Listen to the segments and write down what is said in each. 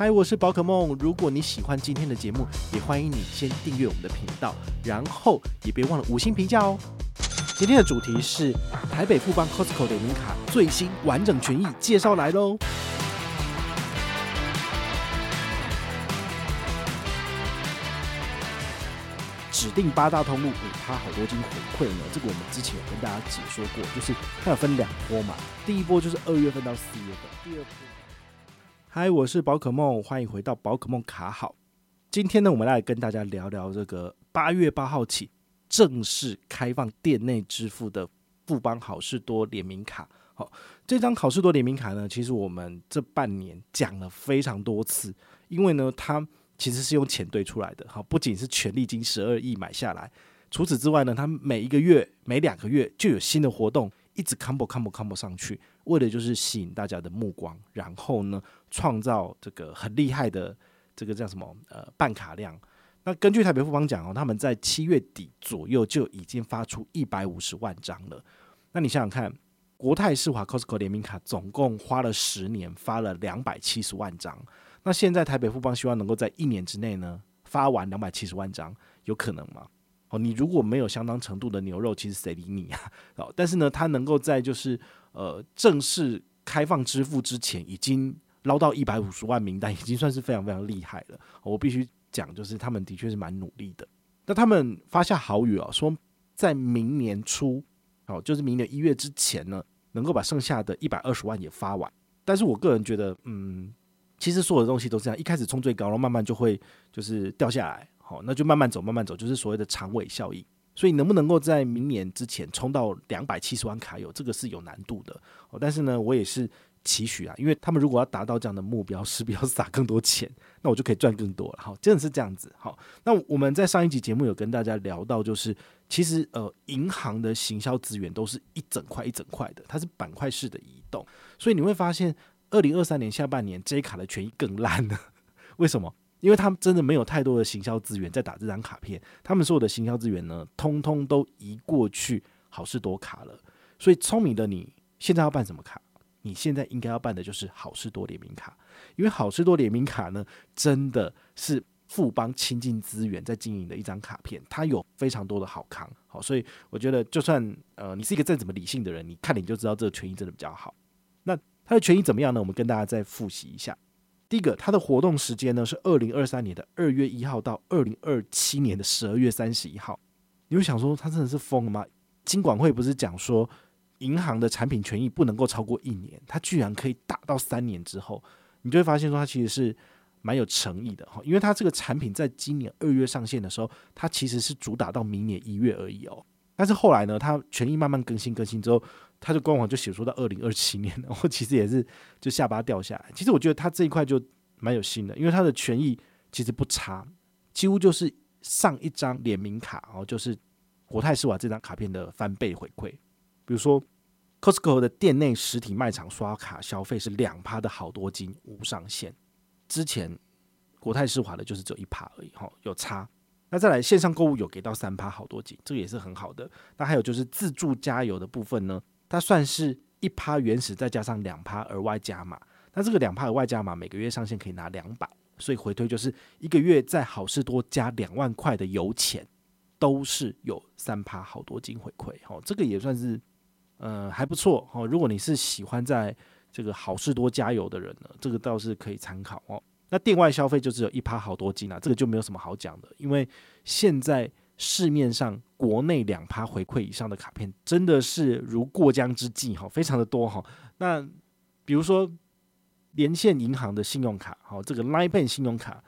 嗨，我是宝可梦。如果你喜欢今天的节目，也欢迎你先订阅我们的频道，然后也别忘了五星评价哦。今天的主题是台北富邦 Costco 联名卡最新完整权益介绍来喽。指定八大通路五趴好多金回馈呢，这个我们之前有跟大家解说过，就是它有分两波嘛，第一波就是二月份到四月份，第二波。嗨，我是宝可梦，欢迎回到宝可梦卡好。今天呢，我们来跟大家聊聊这个八月八号起正式开放店内支付的富邦好事多联名卡。好，这张好事多联名卡呢，其实我们这半年讲了非常多次，因为呢，它其实是用钱堆出来的。好，不仅是权利金十二亿买下来，除此之外呢，它每一个月、每两个月就有新的活动。一直 combo combo combo 上去，为的就是吸引大家的目光，然后呢，创造这个很厉害的这个叫什么呃办卡量。那根据台北富邦讲哦，他们在七月底左右就已经发出一百五十万张了。那你想想看，国泰世华 Costco 联名卡总共花了十年发了两百七十万张，那现在台北富邦希望能够在一年之内呢发完两百七十万张，有可能吗？哦，你如果没有相当程度的牛肉，其实谁理你啊？哦，但是呢，它能够在就是呃正式开放支付之前，已经捞到一百五十万名单，已经算是非常非常厉害了。我必须讲，就是他们的确是蛮努力的。那他们发下豪语啊，说在明年初，哦，就是明年一月之前呢，能够把剩下的一百二十万也发完。但是我个人觉得，嗯，其实所有的东西都是这样，一开始冲最高，然后慢慢就会就是掉下来。好，那就慢慢走，慢慢走，就是所谓的长尾效应。所以能不能够在明年之前冲到两百七十万卡友，这个是有难度的。哦，但是呢，我也是期许啊，因为他们如果要达到这样的目标，势必要撒更多钱，那我就可以赚更多了。好，真的是这样子。好，那我们在上一集节目有跟大家聊到，就是其实呃，银行的行销资源都是一整块一整块的，它是板块式的移动，所以你会发现，二零二三年下半年这一卡的权益更烂了。为什么？因为他们真的没有太多的行销资源在打这张卡片，他们所有的行销资源呢，通通都移过去好事多卡了。所以聪明的你，现在要办什么卡？你现在应该要办的就是好事多联名卡，因为好事多联名卡呢，真的是富邦倾尽资源在经营的一张卡片，它有非常多的好康。好，所以我觉得，就算呃你是一个再怎么理性的人，你看你就知道这个权益真的比较好。那它的权益怎么样呢？我们跟大家再复习一下。第一个，它的活动时间呢是二零二三年的二月一号到二零二七年的十二月三十一号。你会想说，他真的是疯了吗？金管会不是讲说，银行的产品权益不能够超过一年，它居然可以打到三年之后，你就会发现说，它其实是蛮有诚意的哈。因为它这个产品在今年二月上线的时候，它其实是主打到明年一月而已哦。但是后来呢，它权益慢慢更新更新之后。它的官网就写说到二零二七年，我其实也是就下巴掉下来。其实我觉得它这一块就蛮有心的，因为它的权益其实不差，几乎就是上一张联名卡哦，就是国泰世华这张卡片的翻倍回馈。比如说 Costco 的店内实体卖场刷卡消费是两趴的好多金无上限，之前国泰世华的就是只有一趴而已，哈，有差。那再来线上购物有给到三趴好多金，这个也是很好的。那还有就是自助加油的部分呢？它算是一趴原始，再加上两趴额外加码。那这个两趴额外加码，每个月上限可以拿两百，所以回推就是一个月在好事多加两万块的油钱，都是有三趴好多金回馈。哦，这个也算是呃还不错哦。如果你是喜欢在这个好事多加油的人呢，这个倒是可以参考哦。那店外消费就只有一趴好多金啊，这个就没有什么好讲的，因为现在。市面上国内两趴回馈以上的卡片真的是如过江之鲫哈，非常的多哈。那比如说连线银行的信用卡，好，这个 Line Bank 信用卡、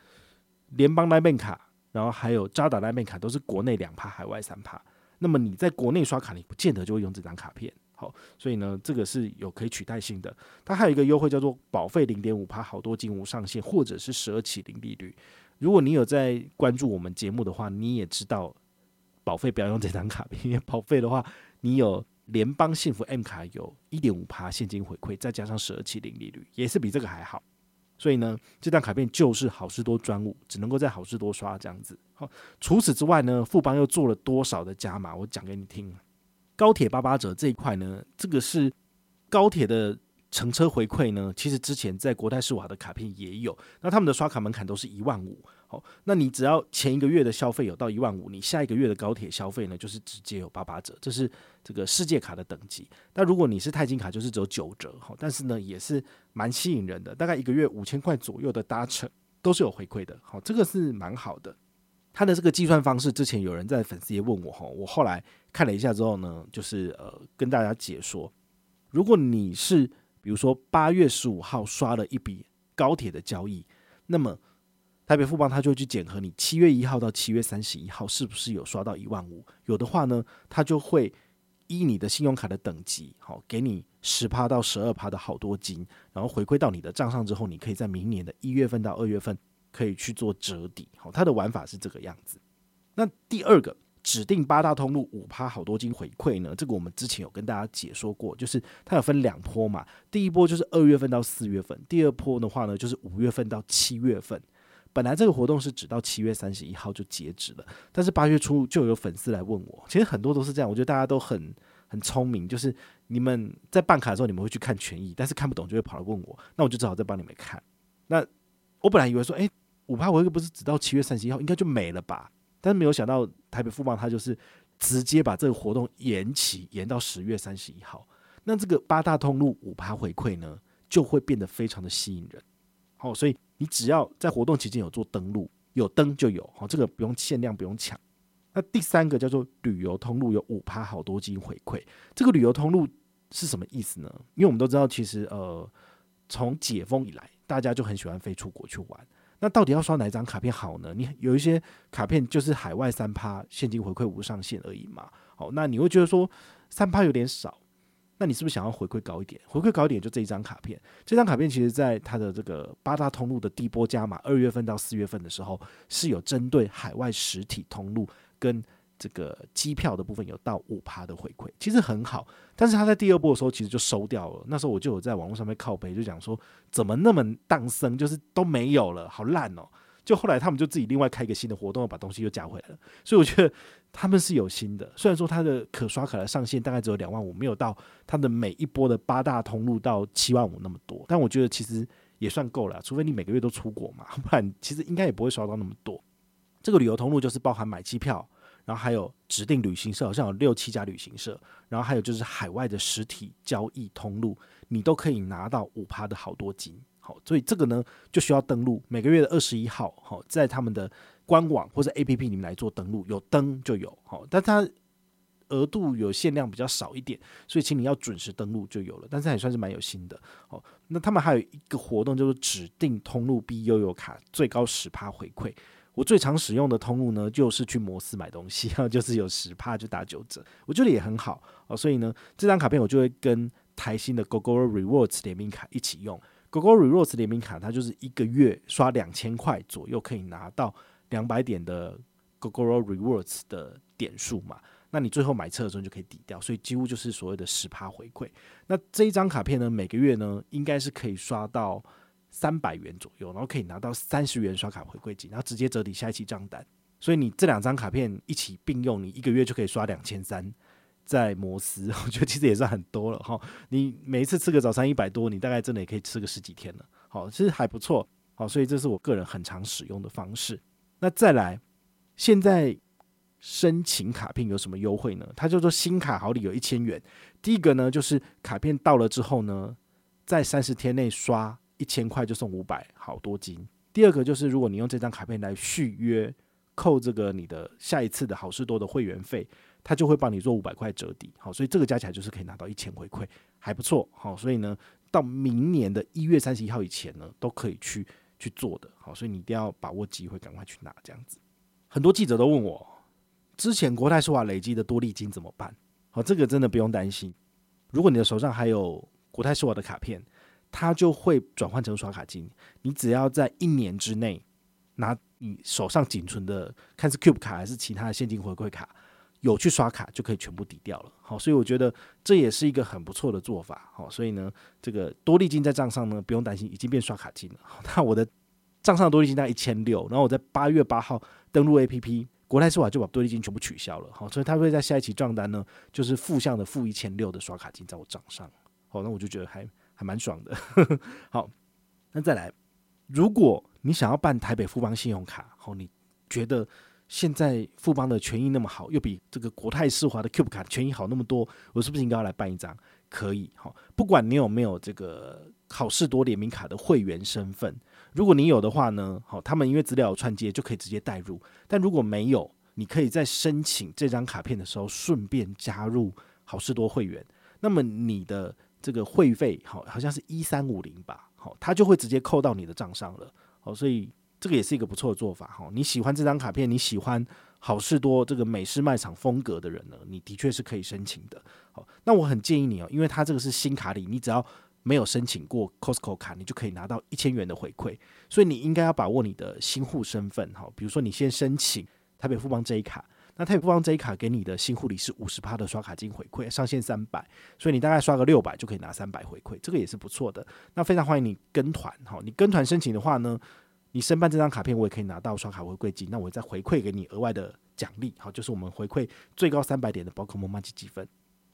联邦 Line Bank 卡，然后还有渣打 Line Bank 卡，都是国内两趴，海外三趴。那么你在国内刷卡，你不见得就会用这张卡片，好，所以呢，这个是有可以取代性的。它还有一个优惠叫做保费零点五趴，好多金无上限，或者是十二期零利率。如果你有在关注我们节目的话，你也知道保费不要用这张卡片，因为保费的话，你有联邦幸福 M 卡有一点五趴现金回馈，再加上十二期零利率，也是比这个还好。所以呢，这张卡片就是好事多专务，只能够在好事多刷这样子。好，除此之外呢，富邦又做了多少的加码？我讲给你听。高铁八八折这一块呢，这个是高铁的乘车回馈呢，其实之前在国泰世华的卡片也有，那他们的刷卡门槛都是一万五。好，那你只要前一个月的消费有到一万五，你下一个月的高铁消费呢，就是直接有八八折，这是这个世界卡的等级。那如果你是钛金卡，就是只有九折。好，但是呢，也是蛮吸引人的，大概一个月五千块左右的搭乘都是有回馈的。好，这个是蛮好的。它的这个计算方式，之前有人在粉丝也问我哈，我后来看了一下之后呢，就是呃跟大家解说，如果你是比如说八月十五号刷了一笔高铁的交易，那么台北富邦他就去检核你七月一号到七月三十一号是不是有刷到一万五，有的话呢，他就会依你的信用卡的等级，好给你十趴到十二趴的好多金，然后回馈到你的账上之后，你可以在明年的一月份到二月份可以去做折抵，好，它的玩法是这个样子。那第二个。指定八大通路五趴好多金回馈呢？这个我们之前有跟大家解说过，就是它有分两波嘛。第一波就是二月份到四月份，第二波的话呢就是五月份到七月份。本来这个活动是只到七月三十一号就截止了，但是八月初就有粉丝来问我，其实很多都是这样。我觉得大家都很很聪明，就是你们在办卡的时候你们会去看权益，但是看不懂就会跑来问我，那我就只好再帮你们看。那我本来以为说，诶，五趴回馈不是只到七月三十一号，应该就没了吧？但是没有想到，台北富邦他就是直接把这个活动延期，延到十月三十一号。那这个八大通路五趴回馈呢，就会变得非常的吸引人。好，所以你只要在活动期间有做登录，有登就有。好，这个不用限量，不用抢。那第三个叫做旅游通路有五趴好多金回馈。这个旅游通路是什么意思呢？因为我们都知道，其实呃，从解封以来，大家就很喜欢飞出国去玩。那到底要刷哪一张卡片好呢？你有一些卡片就是海外三趴现金回馈无上限而已嘛。好，那你会觉得说三趴有点少，那你是不是想要回馈高一点？回馈高一点就这一张卡片。这张卡片其实在它的这个八大通路的第一波加码，二月份到四月份的时候是有针对海外实体通路跟。这个机票的部分有到五趴的回馈，其实很好。但是他在第二波的时候，其实就收掉了。那时候我就有在网络上面靠背，就讲说怎么那么当生，就是都没有了，好烂哦。就后来他们就自己另外开一个新的活动，把东西又加回来了。所以我觉得他们是有心的。虽然说他的可刷卡的上限大概只有两万五，没有到他的每一波的八大通路到七万五那么多，但我觉得其实也算够了。除非你每个月都出国嘛，不然其实应该也不会刷到那么多。这个旅游通路就是包含买机票。然后还有指定旅行社，好像有六七家旅行社。然后还有就是海外的实体交易通路，你都可以拿到五趴的好多金。好，所以这个呢就需要登录，每个月的二十一号，好，在他们的官网或者 APP 里面来做登录，有登就有。好，但它额度有限量比较少一点，所以请你要准时登录就有了。但是还算是蛮有心的。好，那他们还有一个活动，就是指定通路 B 悠游卡，最高十趴回馈。我最常使用的通路呢，就是去摩斯买东西，就是有十趴就打九折，我觉得也很好哦。所以呢，这张卡片我就会跟台新的 Gogoro Rewards 联名卡一起用。Gogoro Rewards 联名卡它就是一个月刷两千块左右，可以拿到两百点的 Gogoro Rewards 的点数嘛。那你最后买车的时候就可以抵掉，所以几乎就是所谓的十趴回馈。那这一张卡片呢，每个月呢应该是可以刷到。三百元左右，然后可以拿到三十元刷卡回馈金，然后直接折抵下一期账单。所以你这两张卡片一起并用，你一个月就可以刷两千三，在摩斯，我觉得其实也算很多了哈。你每一次吃个早餐一百多，你大概真的也可以吃个十几天了。好，其实还不错。好，所以这是我个人很常使用的方式。那再来，现在申请卡片有什么优惠呢？它叫做新卡好礼有一千元。第一个呢，就是卡片到了之后呢，在三十天内刷。一千块就送五百好多金。第二个就是，如果你用这张卡片来续约，扣这个你的下一次的好事多的会员费，他就会帮你做五百块折抵。好，所以这个加起来就是可以拿到一千回馈，还不错。好，所以呢，到明年的一月三十一号以前呢，都可以去去做的。好，所以你一定要把握机会，赶快去拿。这样子，很多记者都问我，之前国泰世华累积的多利金怎么办？好，这个真的不用担心。如果你的手上还有国泰世华的卡片。它就会转换成刷卡金，你只要在一年之内拿你手上仅存的，看是 Cube 卡还是其他的现金回馈卡，有去刷卡就可以全部抵掉了。好，所以我觉得这也是一个很不错的做法。好，所以呢，这个多利金在账上呢不用担心，已经变刷卡金了。那我的账上的多利金大概一千六，然后我在八月八号登录 APP，国泰世华就把多利金全部取消了。好，所以他会在下一期账单呢，就是负向的负一千六的刷卡金在我账上。好，那我就觉得还。还蛮爽的。好，那再来，如果你想要办台北富邦信用卡，好，你觉得现在富邦的权益那么好，又比这个国泰世华的 Cube 卡权益好那么多，我是不是应该要来办一张？可以，好，不管你有没有这个好事多联名卡的会员身份，如果你有的话呢，好，他们因为资料有串接，就可以直接带入。但如果没有，你可以在申请这张卡片的时候，顺便加入好事多会员。那么你的这个会费，好，好像是一三五零吧，好，它就会直接扣到你的账上了。好，所以这个也是一个不错的做法。哈，你喜欢这张卡片，你喜欢好事多这个美式卖场风格的人呢，你的确是可以申请的。好，那我很建议你哦，因为它这个是新卡里，你只要没有申请过 Costco 卡，你就可以拿到一千元的回馈。所以你应该要把握你的新户身份。哈，比如说你先申请。台北富邦 J 卡，那台北富邦这一卡给你的新护理是五十趴的刷卡金回馈，上限三百，所以你大概刷个六百就可以拿三百回馈，这个也是不错的。那非常欢迎你跟团，好，你跟团申请的话呢，你申办这张卡片，我也可以拿到刷卡回馈金，那我再回馈给你额外的奖励，好，就是我们回馈最高三百点的宝可梦麻吉积分。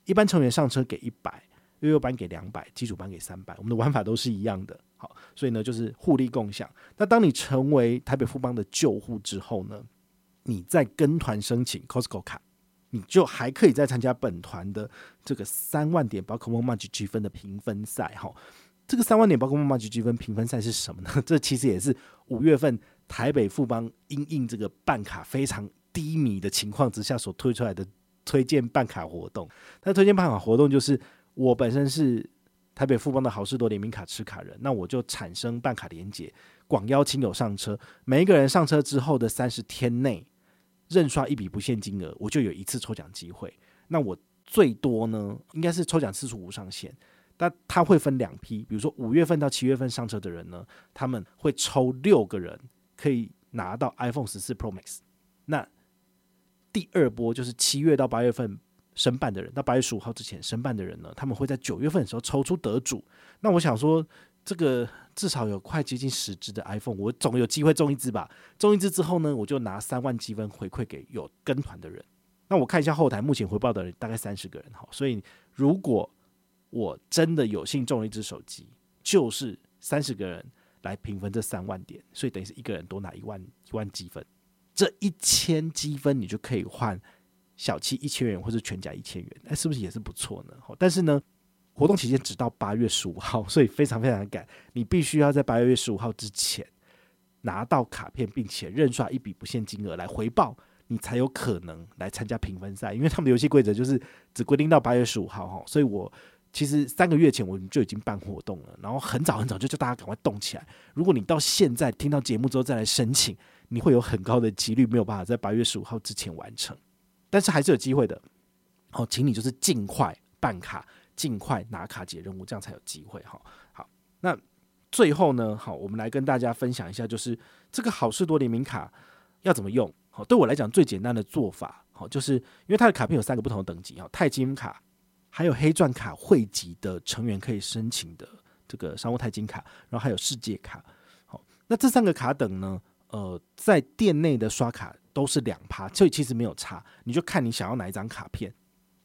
一般成员上车给一百，悠悠班给两百，基础班给三百，我们的玩法都是一样的，好，所以呢就是互利共享。那当你成为台北富邦的旧户之后呢，你再跟团申请 Costco 卡，你就还可以再参加本团的这个三万点宝可梦麻吉积分的评分赛哈。这个三万点宝可梦麻吉积分评分赛是什么呢？这其实也是五月份台北富邦因应这个办卡非常低迷的情况之下所推出来的推荐办卡活动。那推荐办卡活动就是我本身是台北富邦的好事多联名卡持卡人，那我就产生办卡连结，广邀亲友上车。每一个人上车之后的三十天内。认刷一笔不限金额，我就有一次抽奖机会。那我最多呢，应该是抽奖次数无上限。但它会分两批，比如说五月份到七月份上车的人呢，他们会抽六个人可以拿到 iPhone 十四 Pro Max。那第二波就是七月到八月份申办的人，到八月十五号之前申办的人呢，他们会在九月份的时候抽出得主。那我想说。这个至少有快接近十只的 iPhone，我总有机会中一只吧。中一只之后呢，我就拿三万积分回馈给有跟团的人。那我看一下后台，目前回报的人大概三十个人哈。所以如果我真的有幸中了一只手机，就是三十个人来平分这三万点，所以等于是一个人多拿一万一万积分。这一千积分你就可以换小七一千元或者全家一千元，哎，是不是也是不错呢？但是呢。活动期间只到八月十五号，所以非常非常赶，你必须要在八月十五号之前拿到卡片，并且认刷一笔不限金额来回报，你才有可能来参加评分赛。因为他们的游戏规则就是只规定到八月十五号哈，所以我其实三个月前我们就已经办活动了，然后很早很早就叫大家赶快动起来。如果你到现在听到节目之后再来申请，你会有很高的几率没有办法在八月十五号之前完成，但是还是有机会的。好，请你就是尽快办卡。尽快拿卡解任务，这样才有机会哈。好，那最后呢，好，我们来跟大家分享一下，就是这个好事多联名卡要怎么用。好，对我来讲最简单的做法，好，就是因为它的卡片有三个不同的等级哈，钛金卡，还有黑钻卡会籍的成员可以申请的这个商务钛金卡，然后还有世界卡。好，那这三个卡等呢，呃，在店内的刷卡都是两趴，所以其实没有差，你就看你想要哪一张卡片。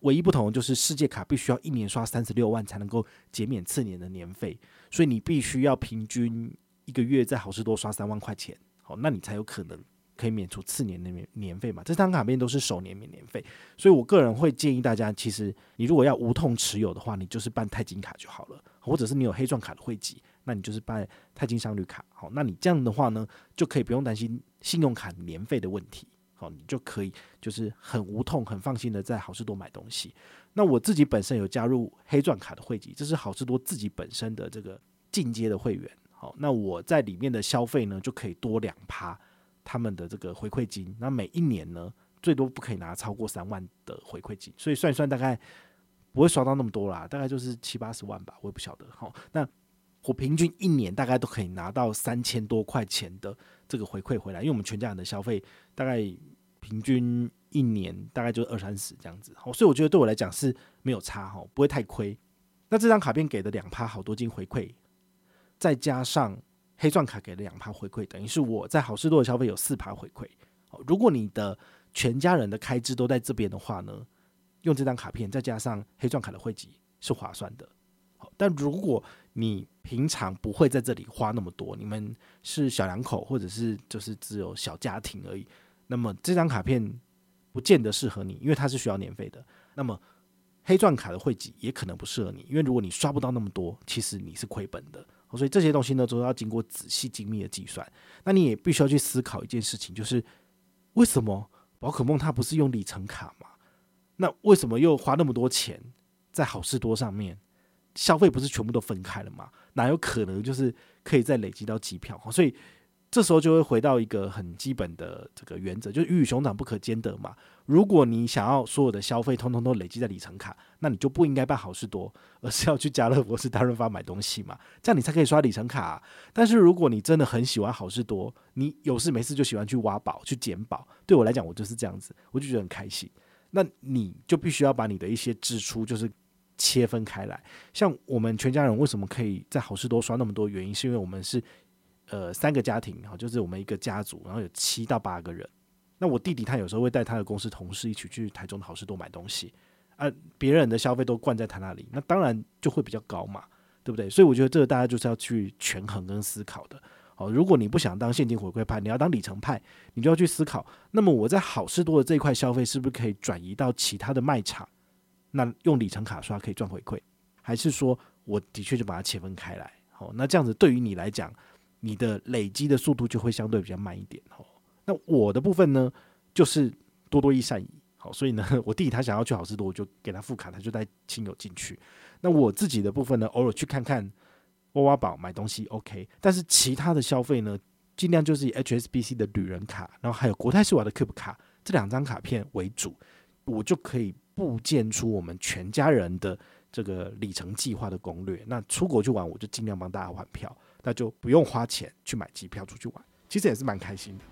唯一不同就是世界卡必须要一年刷三十六万才能够减免次年的年费，所以你必须要平均一个月在好事多刷三万块钱，好，那你才有可能可以免除次年的年年费嘛。这张卡片都是首年免年费，所以我个人会建议大家，其实你如果要无痛持有的话，你就是办钛金卡就好了，或者是你有黑钻卡的汇集，那你就是办钛金商旅卡，好，那你这样的话呢，就可以不用担心信用卡年费的问题。哦，你就可以就是很无痛、很放心的在好事多买东西。那我自己本身有加入黑钻卡的汇集，这是好事多自己本身的这个进阶的会员。好，那我在里面的消费呢，就可以多两趴他们的这个回馈金。那每一年呢，最多不可以拿超过三万的回馈金，所以算一算大概不会刷到那么多啦，大概就是七八十万吧，我也不晓得。好，那我平均一年大概都可以拿到三千多块钱的这个回馈回来，因为我们全家人的消费大概。平均一年大概就二三十这样子，好，所以我觉得对我来讲是没有差哈，不会太亏。那这张卡片给的两趴好多金回馈，再加上黑钻卡给的两趴回馈，等于是我在好事多的消费有四趴回馈。如果你的全家人的开支都在这边的话呢，用这张卡片再加上黑钻卡的汇集是划算的。但如果你平常不会在这里花那么多，你们是小两口，或者是就是只有小家庭而已，那么这张卡片不见得适合你，因为它是需要年费的。那么黑钻卡的汇集也可能不适合你，因为如果你刷不到那么多，其实你是亏本的。所以这些东西呢，都要经过仔细精密的计算。那你也必须要去思考一件事情，就是为什么宝可梦它不是用里程卡嘛？那为什么又花那么多钱在好事多上面？消费不是全部都分开了吗？哪有可能就是可以再累积到机票？所以。这时候就会回到一个很基本的这个原则，就是鱼与熊掌不可兼得嘛。如果你想要所有的消费通通都累积在里程卡，那你就不应该办好事多，而是要去家乐福、是大润发买东西嘛，这样你才可以刷里程卡。但是如果你真的很喜欢好事多，你有事没事就喜欢去挖宝、去捡宝，对我来讲，我就是这样子，我就觉得很开心。那你就必须要把你的一些支出就是切分开来。像我们全家人为什么可以在好事多刷那么多？原因是因为我们是。呃，三个家庭哈，就是我们一个家族，然后有七到八个人。那我弟弟他有时候会带他的公司同事一起去台中的好事多买东西，啊，别人的消费都灌在他那里，那当然就会比较高嘛，对不对？所以我觉得这个大家就是要去权衡跟思考的。好，如果你不想当现金回馈派，你要当里程派，你就要去思考，那么我在好事多的这一块消费是不是可以转移到其他的卖场？那用里程卡刷可以赚回馈，还是说我的确就把它切分开来？好，那这样子对于你来讲。你的累积的速度就会相对比较慢一点哦。那我的部分呢，就是多多益善，好，所以呢，我弟弟他想要去好市多，我就给他副卡，他就带亲友进去。那我自己的部分呢，偶尔去看看挖挖宝买东西，OK。但是其他的消费呢，尽量就是以 HSBC 的旅人卡，然后还有国泰世华的 Keep 卡这两张卡片为主，我就可以部建出我们全家人的这个里程计划的攻略。那出国去玩，我就尽量帮大家换票。那就不用花钱去买机票出去玩，其实也是蛮开心的。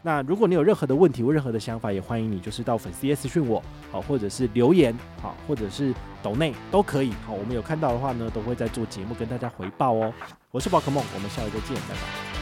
那如果你有任何的问题或任何的想法，也欢迎你就是到粉丝页私讯我，好，或者是留言，好，或者是抖内都可以，好，我们有看到的话呢，都会在做节目跟大家回报哦。我是宝可梦，我们下回再见，拜拜。